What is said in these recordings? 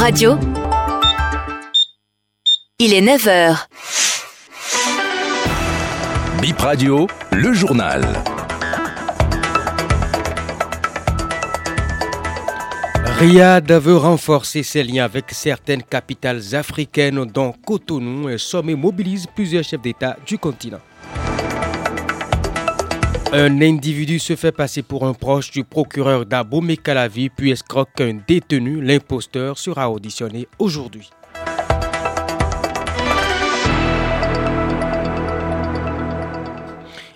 Radio. Il est 9h. Bip Radio, le journal. Riyad veut renforcer ses liens avec certaines capitales africaines dont Cotonou et sommet mobilise plusieurs chefs d'État du continent. Un individu se fait passer pour un proche du procureur d'Abo Mekalavi puis escroque un détenu. L'imposteur sera auditionné aujourd'hui.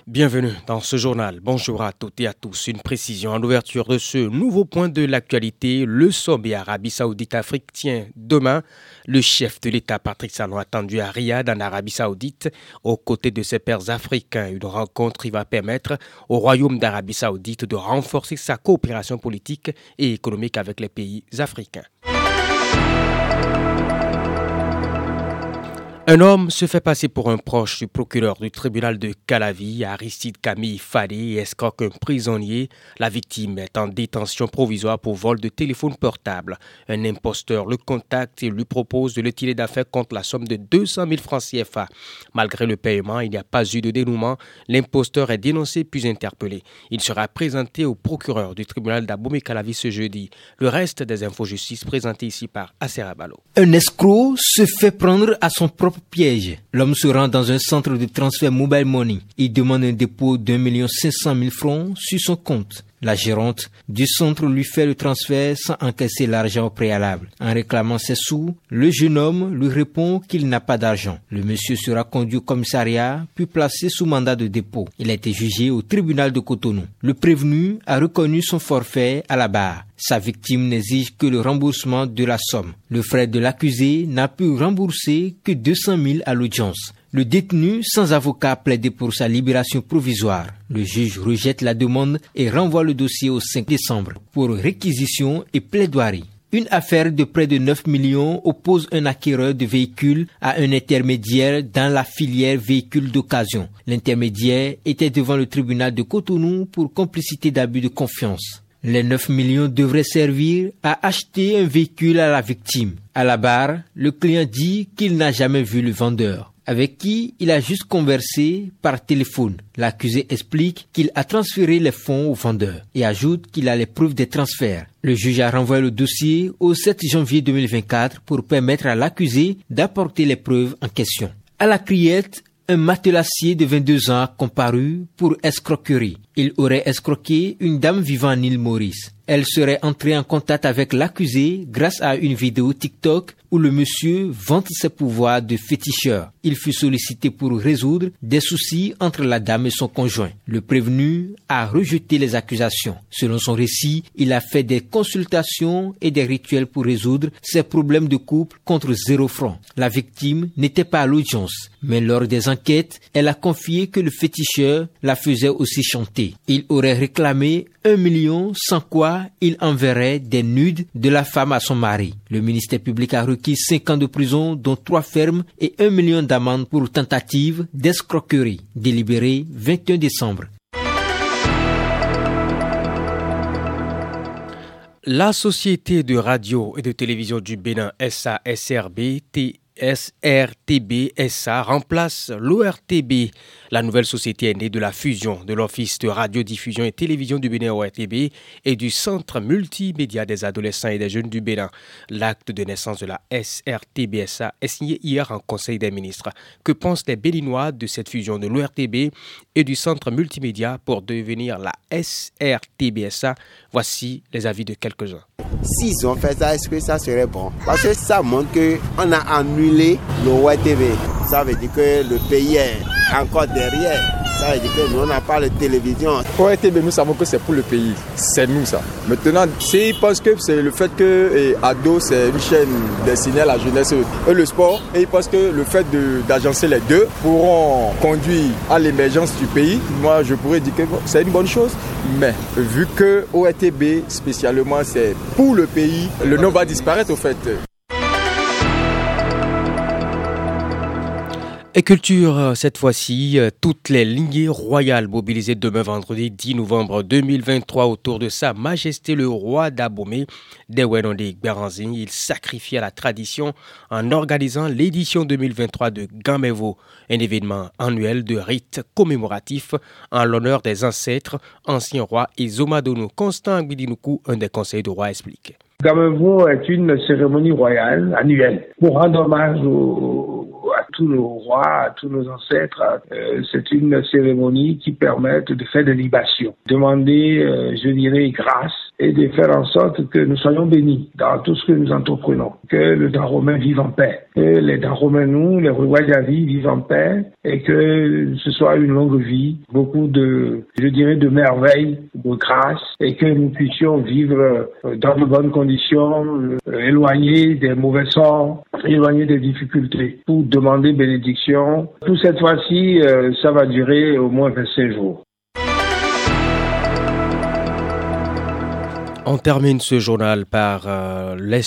Bienvenue dans ce journal. Bonjour à toutes et à tous. Une précision en ouverture de ce nouveau point de l'actualité. Le sommet Arabie Saoudite-Afrique tient demain. Le chef de l'État, Patrick Salon, attendu à Riyad, en Arabie Saoudite, aux côtés de ses pairs africains. Une rencontre qui va permettre au Royaume d'Arabie Saoudite de renforcer sa coopération politique et économique avec les pays africains. Un homme se fait passer pour un proche du procureur du tribunal de Calavi, Aristide Camille Fadé, et escroque un prisonnier. La victime est en détention provisoire pour vol de téléphone portable. Un imposteur le contacte et lui propose de le tirer d'affaire contre la somme de 200 000 francs CFA. Malgré le paiement, il n'y a pas eu de dénouement. L'imposteur est dénoncé puis interpellé. Il sera présenté au procureur du tribunal d'Aboumé Calavi ce jeudi. Le reste des infos justice présentées ici par Aserabalo. Un escroc se fait prendre à son propre piège. L'homme se rend dans un centre de transfert mobile money. Il demande un dépôt d'un million cinq cent mille francs sur son compte. La gérante du centre lui fait le transfert sans encaisser l'argent au préalable. En réclamant ses sous, le jeune homme lui répond qu'il n'a pas d'argent. Le monsieur sera conduit au commissariat puis placé sous mandat de dépôt. Il a été jugé au tribunal de Cotonou. Le prévenu a reconnu son forfait à la barre. Sa victime n'exige que le remboursement de la somme. Le frère de l'accusé n'a pu rembourser que 200 000 à l'audience. Le détenu sans avocat plaide pour sa libération provisoire. Le juge rejette la demande et renvoie le dossier au 5 décembre pour réquisition et plaidoirie. Une affaire de près de 9 millions oppose un acquéreur de véhicules à un intermédiaire dans la filière véhicules d'occasion. L'intermédiaire était devant le tribunal de Cotonou pour complicité d'abus de confiance. Les 9 millions devraient servir à acheter un véhicule à la victime. À la barre, le client dit qu'il n'a jamais vu le vendeur avec qui il a juste conversé par téléphone. L'accusé explique qu'il a transféré les fonds au vendeur et ajoute qu'il a les preuves des transferts. Le juge a renvoyé le dossier au 7 janvier 2024 pour permettre à l'accusé d'apporter les preuves en question. À la criette, un matelassier de 22 ans a comparu pour escroquerie. Il aurait escroqué une dame vivant en île Maurice. Elle serait entrée en contact avec l'accusé grâce à une vidéo TikTok où le monsieur vante ses pouvoirs de féticheur. Il fut sollicité pour résoudre des soucis entre la dame et son conjoint. Le prévenu a rejeté les accusations. Selon son récit, il a fait des consultations et des rituels pour résoudre ses problèmes de couple contre zéro franc. La victime n'était pas à l'audience, mais lors des enquêtes, elle a confié que le féticheur la faisait aussi chanter. Il aurait réclamé un million sans quoi il enverrait des nudes de la femme à son mari. Le ministère public a requis 5 ans de prison, dont 3 fermes et 1 million d'amende pour tentative d'escroquerie, délibéré 21 décembre. La Société de radio et de télévision du Bénin SASRB SRTB SA remplace l'ORTB. La nouvelle société est née de la fusion de l'Office de radiodiffusion et télévision du Bénin ORTB et du Centre multimédia des adolescents et des jeunes du Bénin. L'acte de naissance de la SRTB SA est signé hier en Conseil des ministres. Que pensent les Béninois de cette fusion de l'ORTB et du Centre multimédia pour devenir la SRTB SA Voici les avis de quelques-uns. S'ils ont fait ça, est-ce que ça serait bon? Parce que ça montre qu'on a annulé le Web TV. Ça veut dire que le pays est encore derrière. Ça veut dire que nous, on n'a pas de télévision. ORTB, nous savons que c'est pour le pays. C'est nous, ça. Maintenant, s'ils pensent que c'est le fait que Ado, c'est une chaîne destinée à la jeunesse et le sport, et ils pensent que le fait d'agencer les deux pourront conduire à l'émergence du pays, moi, je pourrais dire que c'est une bonne chose. Mais vu que ORTB, spécialement, c'est pour le pays, le nom va disparaître, au fait. Et culture, euh, cette fois-ci, euh, toutes les lignées royales mobilisées demain vendredi 10 novembre 2023 autour de Sa Majesté le Roi d'Abomey, Dewenonde Beranzin. Il sacrifie à la tradition en organisant l'édition 2023 de Gamevo, un événement annuel de rites commémoratifs en l'honneur des ancêtres, anciens rois et Zomadono. Constant Guidinuku, un des conseils du roi, explique. Gamevo est une cérémonie royale annuelle pour rendre hommage à tous nos rois, tous nos ancêtres. Euh, c'est une cérémonie qui permet de faire des libations, demander, euh, je dirais, grâce et de faire en sorte que nous soyons bénis dans tout ce que nous entreprenons, que le droit romain vive en paix, que les nous, les vie vivent en paix et que ce soit une longue vie, beaucoup de, je dirais, de merveilles, de grâce et que nous puissions vivre euh, dans de bonnes conditions, euh, éloignés des mauvais sorts, éloignés des difficultés pour demander bénédiction. Tout cette fois-ci, euh, ça va durer au moins 25 jours. On termine ce journal par euh, les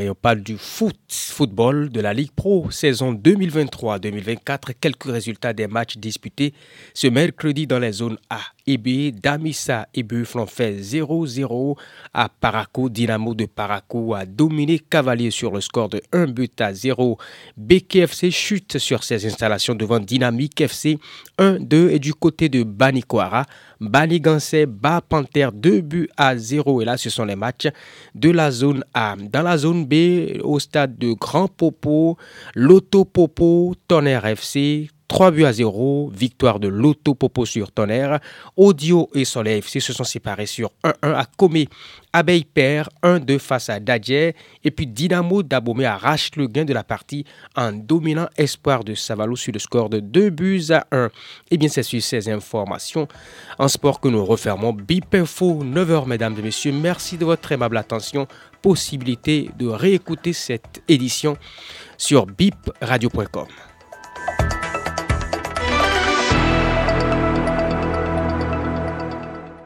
et on parle du foot, football de la Ligue Pro saison 2023-2024. Quelques résultats des matchs disputés ce mercredi dans les zones A B. Damissa ont fait 0-0 à Paraco. Dynamo de Paraco a dominé Cavalier sur le score de 1 but à 0. BKFC chute sur ses installations devant Dynamique FC 1-2 et du côté de Banikwara. Banigansé bat Panther 2 buts à 0 et là ce sont les matchs de la zone A. Dans la zone B, au stade de Grand Popo, Loto Popo, Tonnerre FC, 3 buts à 0, victoire de l'Auto Popo sur Tonnerre. Audio et Soleil FC se sont séparés sur 1-1 à Comé. Abeille perd 1-2 face à Dadje. Et puis Dynamo d'Abomey arrache le gain de la partie en dominant Espoir de Savalo sur le score de 2 buts à 1. Et bien, c'est sur ces informations en sport que nous refermons BIP Info 9h, mesdames et messieurs. Merci de votre aimable attention. Possibilité de réécouter cette édition sur bipradio.com.